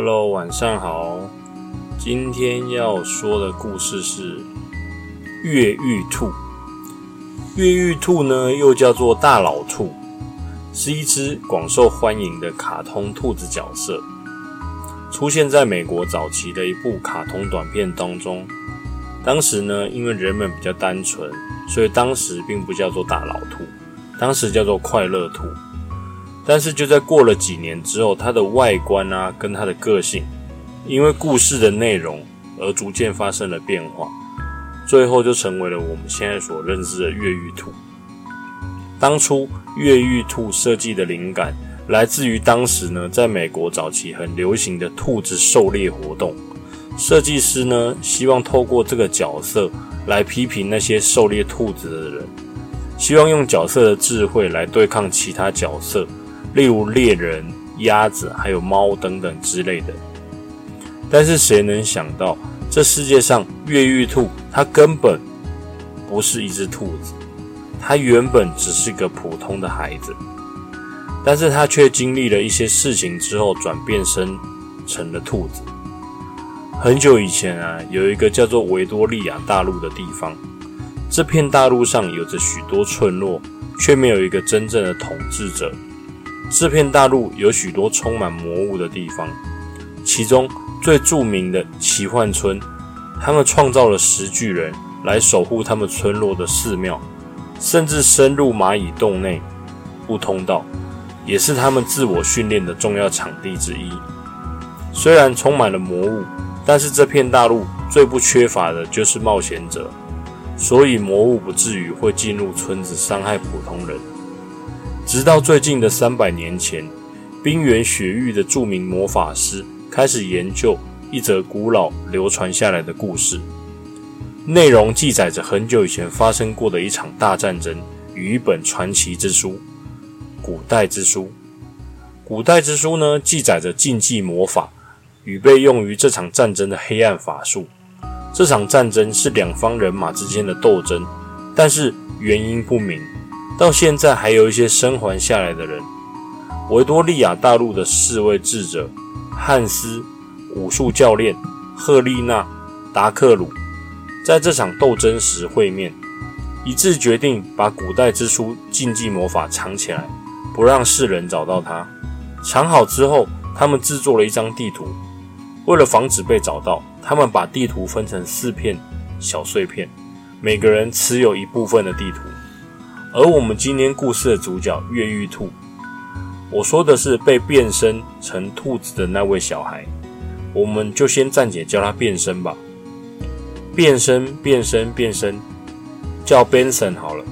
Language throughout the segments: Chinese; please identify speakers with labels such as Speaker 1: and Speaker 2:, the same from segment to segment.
Speaker 1: Hello，晚上好。今天要说的故事是越狱兔。越狱兔呢，又叫做大老兔，是一只广受欢迎的卡通兔子角色，出现在美国早期的一部卡通短片当中。当时呢，因为人们比较单纯，所以当时并不叫做大老兔，当时叫做快乐兔。但是就在过了几年之后，它的外观啊，跟它的个性，因为故事的内容而逐渐发生了变化，最后就成为了我们现在所认知的越狱兔。当初越狱兔设计的灵感来自于当时呢，在美国早期很流行的兔子狩猎活动。设计师呢，希望透过这个角色来批评那些狩猎兔子的人，希望用角色的智慧来对抗其他角色。例如猎人、鸭子，还有猫等等之类的。但是谁能想到，这世界上越狱兔它根本不是一只兔子，它原本只是个普通的孩子，但是它却经历了一些事情之后，转变身成了兔子。很久以前啊，有一个叫做维多利亚大陆的地方，这片大陆上有着许多村落，却没有一个真正的统治者。这片大陆有许多充满魔物的地方，其中最著名的奇幻村，他们创造了石巨人来守护他们村落的寺庙，甚至深入蚂蚁洞内不通道，也是他们自我训练的重要场地之一。虽然充满了魔物，但是这片大陆最不缺乏的就是冒险者，所以魔物不至于会进入村子伤害普通人。直到最近的三百年前，冰原雪域的著名魔法师开始研究一则古老流传下来的故事，内容记载着很久以前发生过的一场大战争与一本传奇之书——古代之书。古代之书呢，记载着禁忌魔法与被用于这场战争的黑暗法术。这场战争是两方人马之间的斗争，但是原因不明。到现在还有一些生还下来的人。维多利亚大陆的四位智者汉斯、武术教练赫丽娜、达克鲁，在这场斗争时会面，一致决定把古代之书禁忌魔法藏起来，不让世人找到它。藏好之后，他们制作了一张地图。为了防止被找到，他们把地图分成四片小碎片，每个人持有一部分的地图。而我们今天故事的主角越狱兔，我说的是被变身成兔子的那位小孩，我们就先暂且叫他变身吧。变身，变身，变身，叫 Benson 好了。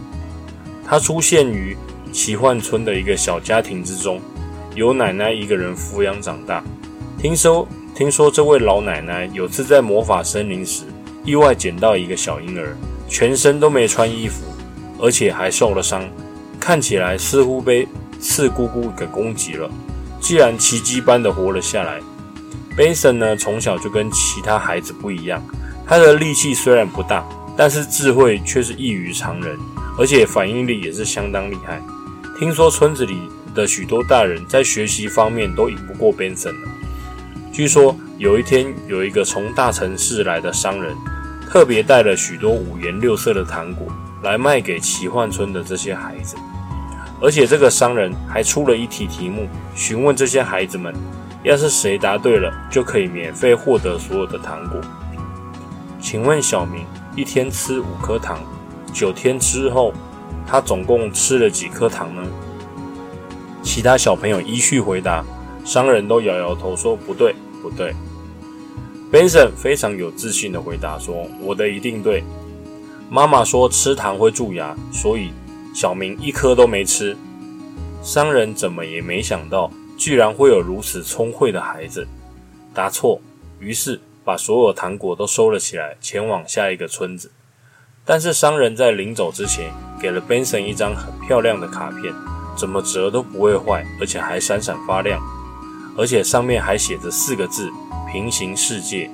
Speaker 1: 他出现于奇幻村的一个小家庭之中，由奶奶一个人抚养长大。听说，听说这位老奶奶有次在魔法森林时，意外捡到一个小婴儿，全身都没穿衣服。而且还受了伤，看起来似乎被刺姑姑给攻击了。既然奇迹般的活了下来，Benson 呢从小就跟其他孩子不一样，他的力气虽然不大，但是智慧却是异于常人，而且反应力也是相当厉害。听说村子里的许多大人在学习方面都赢不过 Benson 了。据说有一天，有一个从大城市来的商人，特别带了许多五颜六色的糖果。来卖给奇幻村的这些孩子，而且这个商人还出了一题题目，询问这些孩子们：要是谁答对了，就可以免费获得所有的糖果。请问小明一天吃五颗糖，九天之后，他总共吃了几颗糖呢？其他小朋友依序回答，商人都摇摇头说：不对，不对。Benson 非常有自信的回答说：我的一定对。妈妈说吃糖会蛀牙，所以小明一颗都没吃。商人怎么也没想到，居然会有如此聪慧的孩子。答错，于是把所有糖果都收了起来，前往下一个村子。但是商人在临走之前，给了 Benson 一张很漂亮的卡片，怎么折都不会坏，而且还闪闪发亮，而且上面还写着四个字：平行世界。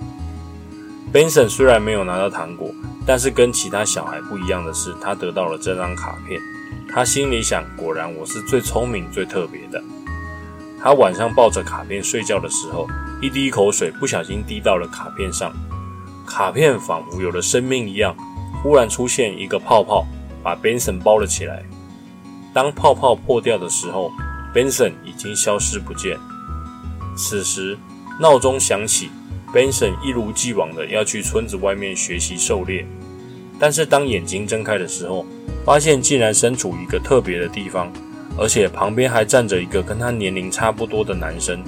Speaker 1: Benson 虽然没有拿到糖果。但是跟其他小孩不一样的是，他得到了这张卡片。他心里想：果然我是最聪明、最特别的。他晚上抱着卡片睡觉的时候，一滴口水不小心滴到了卡片上，卡片仿佛有了生命一样，忽然出现一个泡泡，把 Benson 包了起来。当泡泡破掉的时候，Benson 已经消失不见。此时闹钟响起，Benson 一如既往的要去村子外面学习狩猎，但是当眼睛睁开的时候，发现竟然身处一个特别的地方。而且旁边还站着一个跟他年龄差不多的男生，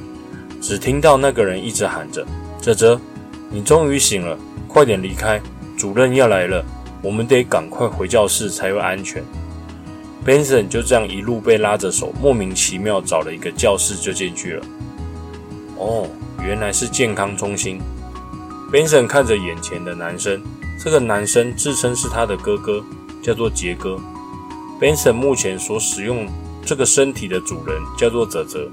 Speaker 1: 只听到那个人一直喊着：“泽泽，你终于醒了，快点离开，主任要来了，我们得赶快回教室才会安全。” Benson 就这样一路被拉着手，莫名其妙找了一个教室就进去了。哦，原来是健康中心。Benson 看着眼前的男生，这个男生自称是他的哥哥，叫做杰哥。Benson 目前所使用。这个身体的主人叫做泽泽，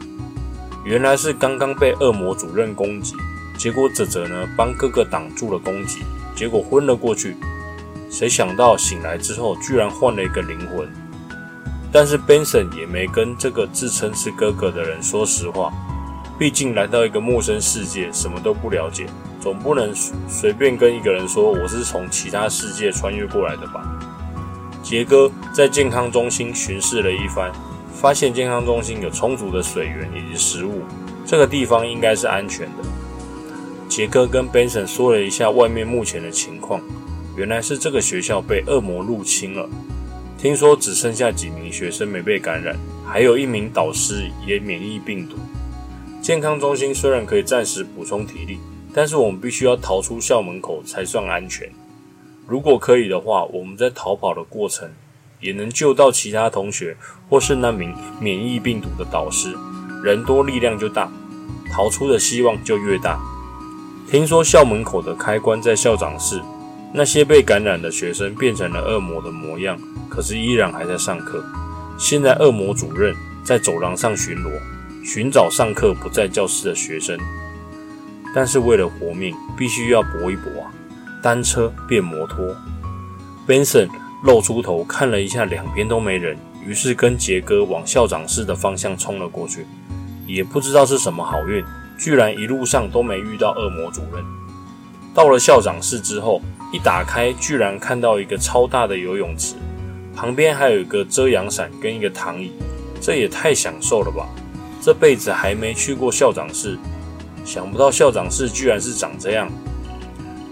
Speaker 1: 原来是刚刚被恶魔主任攻击，结果泽泽呢帮哥哥挡住了攻击，结果昏了过去。谁想到醒来之后居然换了一个灵魂？但是 Benson 也没跟这个自称是哥哥的人说实话，毕竟来到一个陌生世界，什么都不了解，总不能随便跟一个人说我是从其他世界穿越过来的吧？杰哥在健康中心巡视了一番。发现健康中心有充足的水源以及食物，这个地方应该是安全的。杰哥跟 Benson 说了一下外面目前的情况，原来是这个学校被恶魔入侵了，听说只剩下几名学生没被感染，还有一名导师也免疫病毒。健康中心虽然可以暂时补充体力，但是我们必须要逃出校门口才算安全。如果可以的话，我们在逃跑的过程。也能救到其他同学，或是那名免疫病毒的导师。人多力量就大，逃出的希望就越大。听说校门口的开关在校长室，那些被感染的学生变成了恶魔的模样，可是依然还在上课。现在恶魔主任在走廊上巡逻，寻找上课不在教室的学生。但是为了活命，必须要搏一搏啊！单车变摩托，Benson。露出头看了一下，两边都没人，于是跟杰哥往校长室的方向冲了过去。也不知道是什么好运，居然一路上都没遇到恶魔主任。到了校长室之后，一打开，居然看到一个超大的游泳池，旁边还有一个遮阳伞跟一个躺椅，这也太享受了吧！这辈子还没去过校长室，想不到校长室居然是长这样。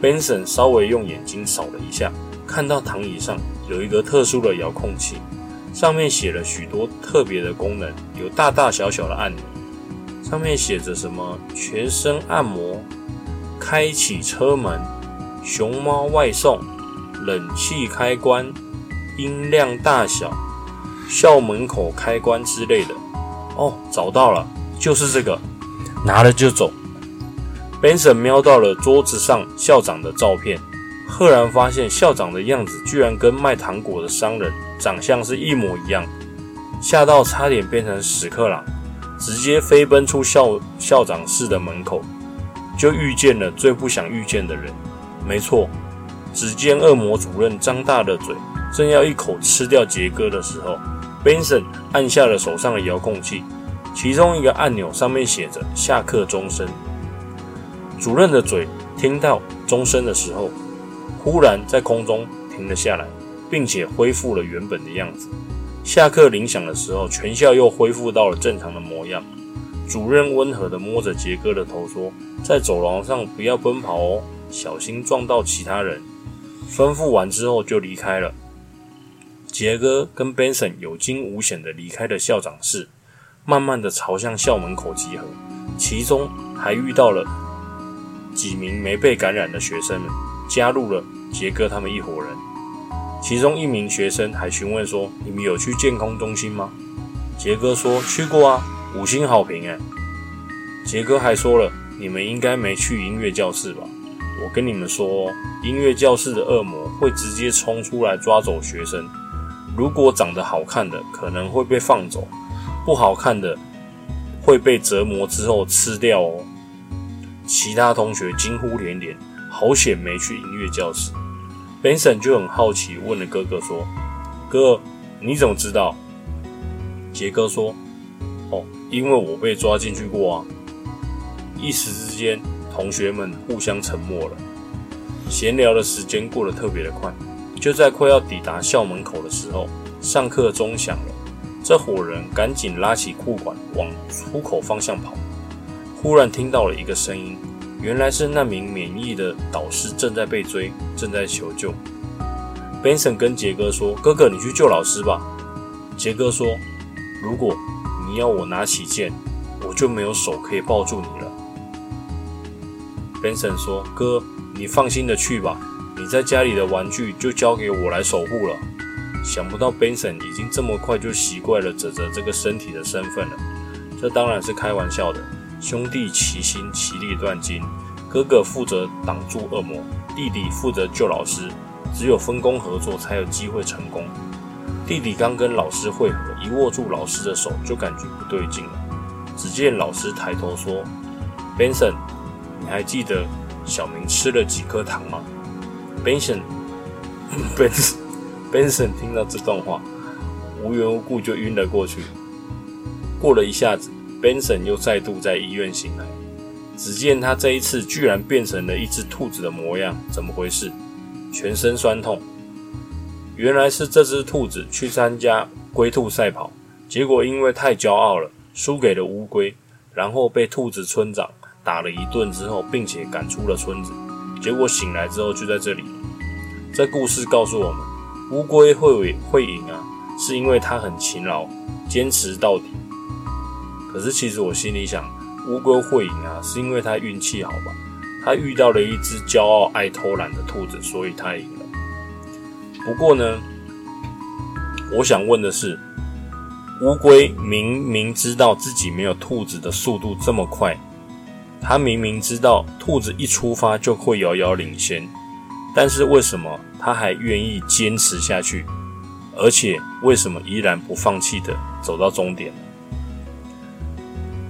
Speaker 1: Benson 稍微用眼睛扫了一下，看到躺椅上。有一个特殊的遥控器，上面写了许多特别的功能，有大大小小的按钮，上面写着什么全身按摩、开启车门、熊猫外送、冷气开关、音量大小、校门口开关之类的。哦，找到了，就是这个，拿了就走。Benson 瞄到了桌子上校长的照片。赫然发现校长的样子居然跟卖糖果的商人长相是一模一样，吓到差点变成屎壳郎，直接飞奔出校校长室的门口，就遇见了最不想遇见的人。没错，只见恶魔主任张大了嘴，正要一口吃掉杰哥的时候，Benson 按下了手上的遥控器，其中一个按钮上面写着“下课钟声”。主任的嘴听到钟声的时候。忽然在空中停了下来，并且恢复了原本的样子。下课铃响的时候，全校又恢复到了正常的模样。主任温和地摸着杰哥的头说：“在走廊上不要奔跑哦，小心撞到其他人。”吩咐完之后就离开了。杰哥跟 Benson 有惊无险地离开了校长室，慢慢地朝向校门口集合。其中还遇到了几名没被感染的学生们。加入了杰哥他们一伙人，其中一名学生还询问说：“你们有去健康中心吗？”杰哥说：“去过啊，五星好评哎。”杰哥还说了：“你们应该没去音乐教室吧？我跟你们说，音乐教室的恶魔会直接冲出来抓走学生。如果长得好看的，可能会被放走；不好看的，会被折磨之后吃掉哦。”其他同学惊呼连连。好险没去音乐教室，Benson 就很好奇问了哥哥说：“哥，你怎么知道？”杰哥说：“哦，因为我被抓进去过啊。一时之间，同学们互相沉默了。闲聊的时间过得特别的快。就在快要抵达校门口的时候，上课钟响了。这伙人赶紧拉起裤管往出口方向跑。忽然听到了一个声音，原来是那名免疫的导师正在被追，正在求救。Benson 跟杰哥说：“哥哥，你去救老师吧。”杰哥说：“如果你要我拿起剑，我就没有手可以抱住你了。”Benson 说：“哥，你放心的去吧，你在家里的玩具就交给我来守护了。”想不到 Benson 已经这么快就习惯了泽泽这个身体的身份了，这当然是开玩笑的。兄弟齐心，其利断金。哥哥负责挡住恶魔，弟弟负责救老师。只有分工合作，才有机会成功。弟弟刚跟老师会合，一握住老师的手，就感觉不对劲了。只见老师抬头说：“Benson，你还记得小明吃了几颗糖吗？”Benson，Benson，Benson 听到这段话，无缘无故就晕了过去。过了一下子，Benson 又再度在医院醒来。只见他这一次居然变成了一只兔子的模样，怎么回事？全身酸痛，原来是这只兔子去参加龟兔赛跑，结果因为太骄傲了，输给了乌龟，然后被兔子村长打了一顿之后，并且赶出了村子。结果醒来之后就在这里。这故事告诉我们，乌龟会会赢啊，是因为它很勤劳，坚持到底。可是其实我心里想，乌龟会赢啊，是因为它运气好吧。它遇到了一只骄傲爱偷懒的兔子，所以它赢了。不过呢，我想问的是，乌龟明明知道自己没有兔子的速度这么快，他明明知道兔子一出发就会遥遥领先，但是为什么他还愿意坚持下去？而且为什么依然不放弃的走到终点？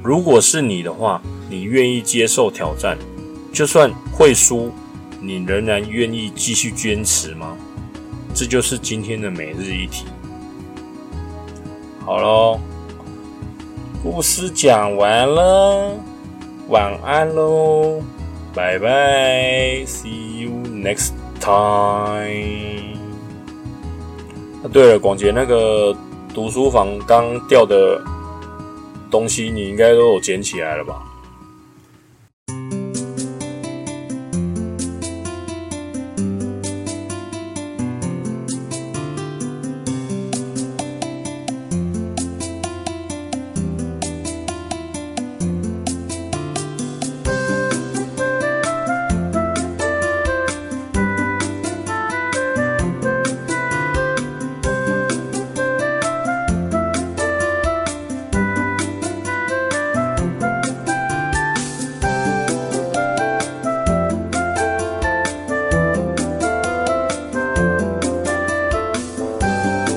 Speaker 1: 如果是你的话，你愿意接受挑战？就算会输，你仍然愿意继续坚持吗？这就是今天的每日一题。好喽，故事讲完了，晚安喽，拜拜，See you next time。对了，广杰那个读书房刚掉的东西，你应该都有捡起来了吧？